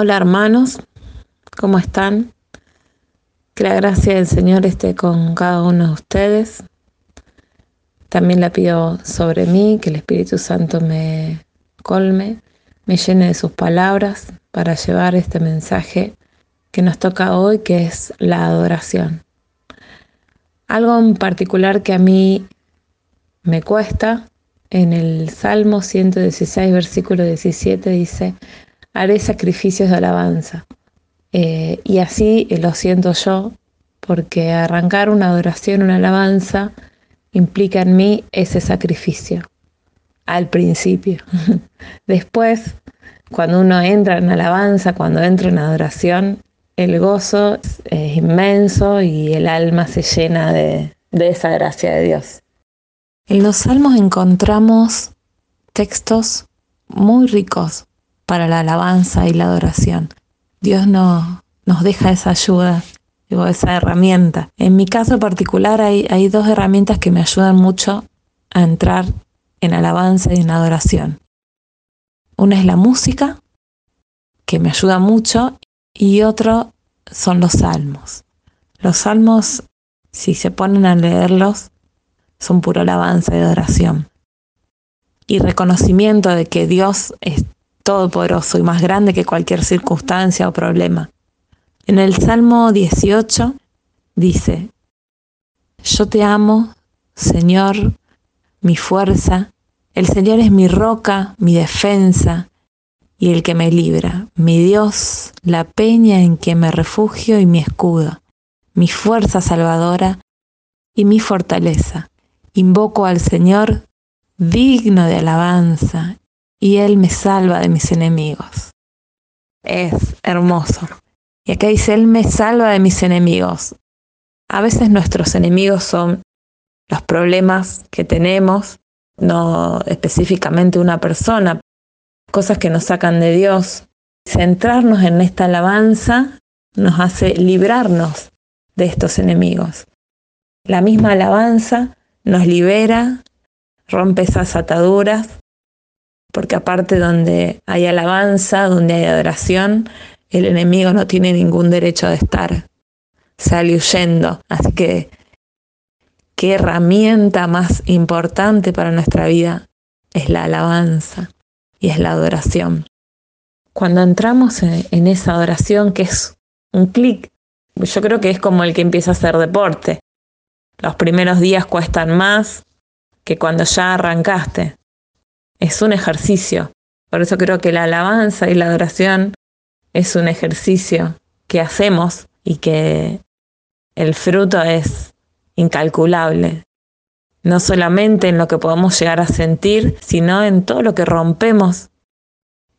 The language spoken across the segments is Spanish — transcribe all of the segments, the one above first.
Hola hermanos, ¿cómo están? Que la gracia del Señor esté con cada uno de ustedes. También la pido sobre mí, que el Espíritu Santo me colme, me llene de sus palabras para llevar este mensaje que nos toca hoy, que es la adoración. Algo en particular que a mí me cuesta, en el Salmo 116, versículo 17, dice, haré sacrificios de alabanza. Eh, y así lo siento yo, porque arrancar una adoración, una alabanza, implica en mí ese sacrificio, al principio. Después, cuando uno entra en alabanza, cuando entra en adoración, el gozo es inmenso y el alma se llena de, de esa gracia de Dios. En los salmos encontramos textos muy ricos para la alabanza y la adoración. Dios no, nos deja esa ayuda, esa herramienta. En mi caso particular hay, dos herramientas que me ayudan mucho a entrar en alabanza y en adoración. Una es la música, que me ayuda mucho, y otro son los salmos. Los salmos, si se ponen a leerlos, son pura alabanza y adoración. Y reconocimiento de que Dios es todopoderoso y más grande que cualquier circunstancia o problema. En el Salmo 18 dice, Yo te amo, Señor, mi fuerza, el Señor es mi roca, mi defensa y el que me libra, mi Dios, la peña en que me refugio y mi escudo, mi fuerza salvadora y mi fortaleza. Invoco al Señor digno de alabanza y Él me salva de mis enemigos. Es hermoso. Y acá dice, Él me salva de mis enemigos. A veces nuestros enemigos son los problemas que tenemos, no específicamente una persona, cosas que nos sacan de Dios. Centrarnos en esta alabanza nos hace librarnos de estos enemigos. La misma alabanza nos libera, rompe esas ataduras porque aparte donde hay alabanza, donde hay adoración, el enemigo no tiene ningún derecho de estar, sale huyendo. Así que, ¿qué herramienta más importante para nuestra vida es la alabanza y es la adoración? Cuando entramos en, esa adoración, que es un clic, yo creo que es como el que empieza a hacer deporte. Los primeros días cuestan más que cuando ya arrancaste es un ejercicio. Por eso creo que la alabanza y la adoración es un ejercicio que hacemos y que el fruto es incalculable. No solamente en lo que podemos llegar a sentir, sino en todo lo que rompemos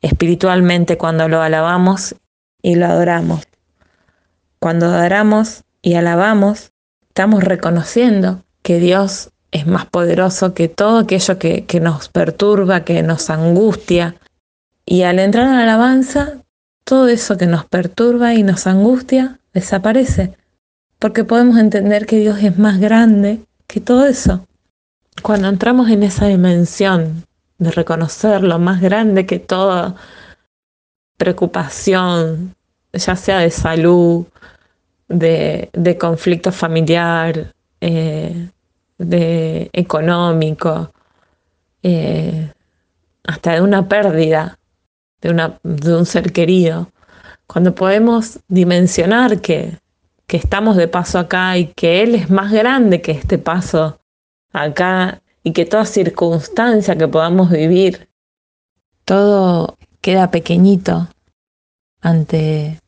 espiritualmente cuando lo alabamos y lo adoramos. Cuando adoramos y alabamos, estamos reconociendo que Dios es más poderoso que todo aquello que, nos perturba, que nos angustia. Y al entrar en la alabanza, todo eso que nos perturba y nos angustia desaparece, porque podemos entender que Dios es más grande que todo eso. Cuando entramos en esa dimensión de reconocer lo más grande que toda preocupación, ya sea de salud, de, conflicto familiar, eh, de económico, eh, hasta de una pérdida de, una, de un ser querido, cuando podemos dimensionar que, que estamos de paso acá y que Él es más grande que este paso acá y que toda circunstancia que podamos vivir, todo queda pequeñito ante,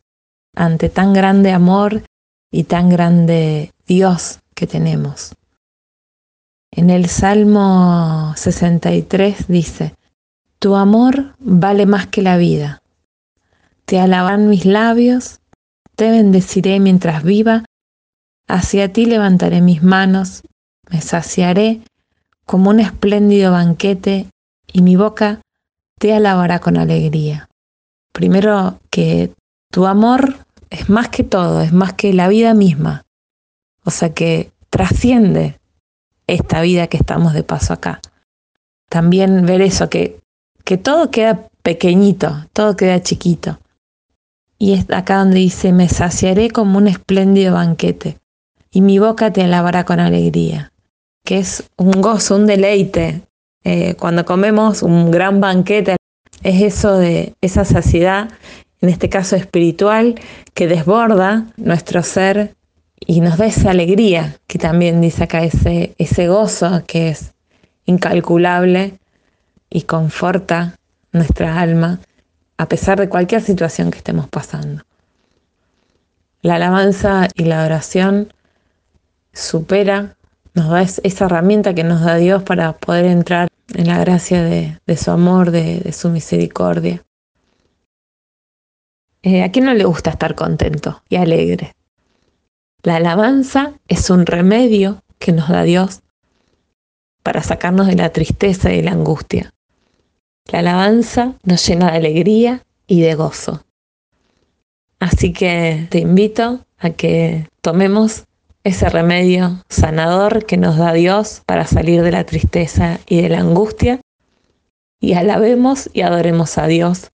ante tan grande amor y tan grande Dios que tenemos. En el Salmo 63 dice, Tu amor vale más que la vida. Te alaban mis labios, te bendeciré mientras viva, hacia ti levantaré mis manos, me saciaré como un espléndido banquete y mi boca te alabará con alegría. Primero que tu amor es más que todo, es más que la vida misma. O sea que trasciende esta vida que estamos de paso acá. También ver eso, que, que todo queda pequeñito, todo queda chiquito. Y es acá donde dice, me saciaré como un espléndido banquete, y mi boca te alabará con alegría, que es un gozo, un deleite. Eh, cuando comemos un gran banquete, es eso de esa saciedad, en este caso espiritual, que desborda nuestro ser y nos da esa alegría, que también dice acá ese, ese gozo que es incalculable y conforta nuestra alma a pesar de cualquier situación que estemos pasando. La alabanza y la oración supera, nos da esa herramienta que nos da Dios para poder entrar en la gracia de, su amor, de, su misericordia. Eh, ¿A quién no le gusta estar contento y alegre? La alabanza es un remedio que nos da Dios para sacarnos de la tristeza y la angustia. La alabanza nos llena de alegría y de gozo. Así que te invito a que tomemos ese remedio sanador que nos da Dios para salir de la tristeza y de la angustia y alabemos y adoremos a Dios,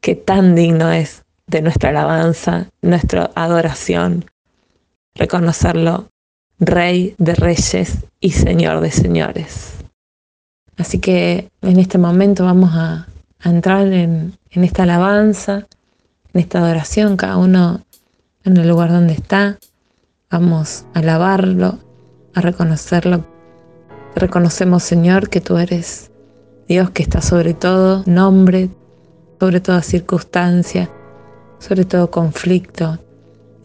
que tan digno es de nuestra alabanza, nuestra adoración, reconocerlo Rey de Reyes y Señor de Señores. Así que en este momento vamos a, entrar en, esta alabanza, en esta adoración, cada uno en el lugar donde está. Vamos a alabarlo, a reconocerlo. reconocemos, Señor, que tú eres Dios que está sobre todo nombre, sobre toda circunstancia, sobre todo conflicto.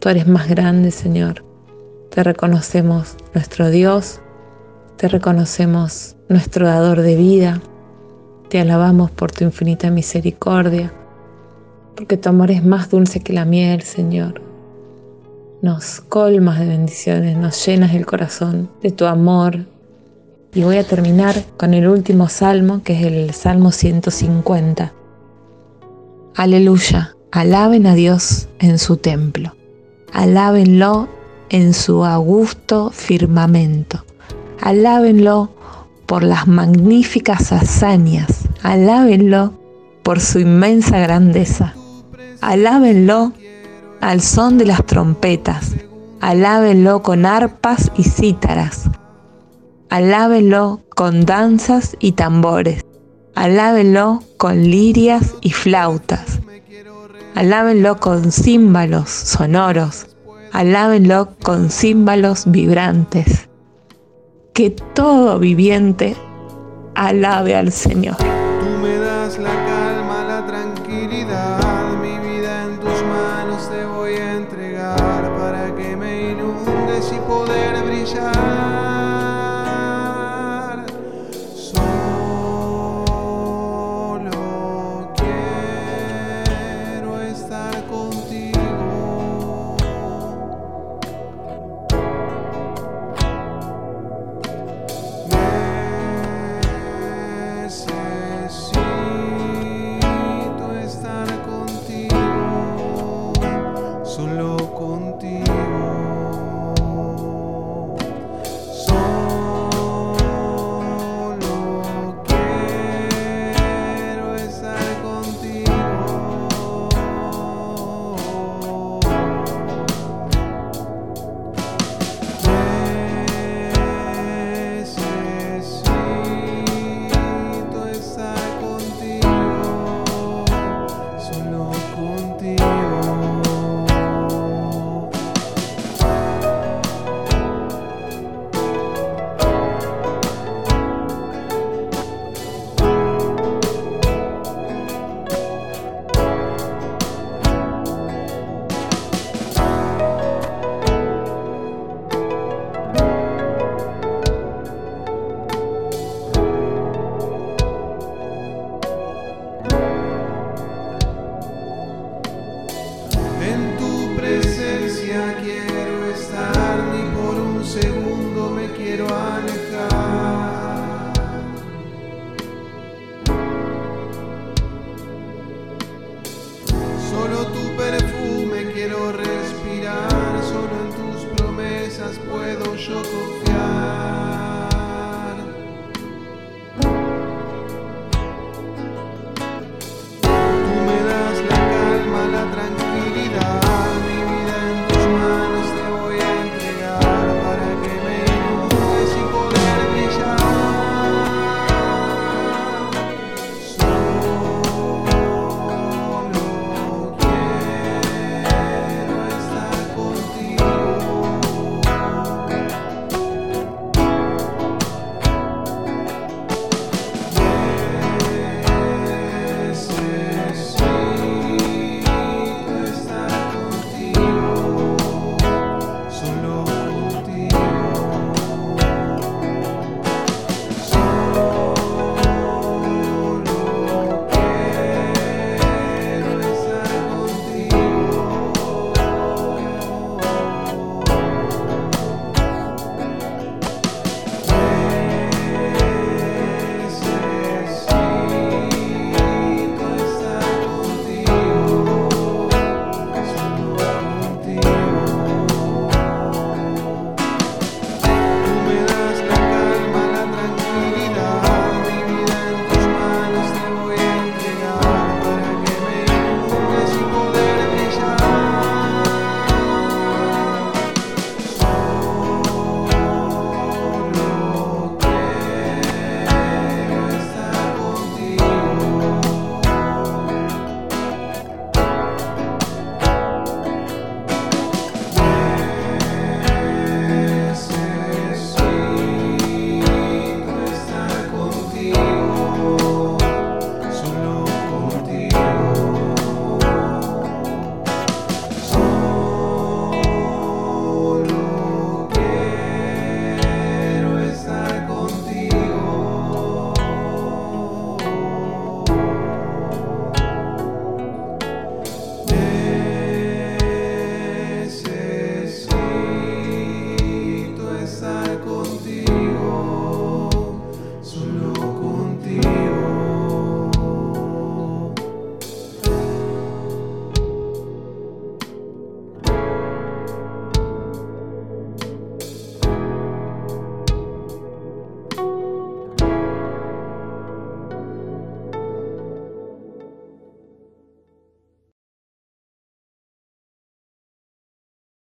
Tú eres más grande, Señor. Te reconocemos nuestro Dios, te reconocemos nuestro dador de vida. Te alabamos por tu infinita misericordia, porque tu amor es más dulce que la miel, Señor. Nos colmas de bendiciones, nos llenas el corazón de tu amor. Y voy a terminar con el último salmo, que es el Salmo 150. Aleluya, alaben a Dios en su templo, alábenlo en su augusto firmamento, alábenlo por las magníficas hazañas, alábenlo por su inmensa grandeza, alábenlo al son de las trompetas, alábenlo con arpas y cítaras, alábenlo con danzas y tambores, alábenlo con lirias y flautas, alábenlo con címbalos sonoros, alábenlo con címbalos vibrantes que todo viviente alabe al Señor.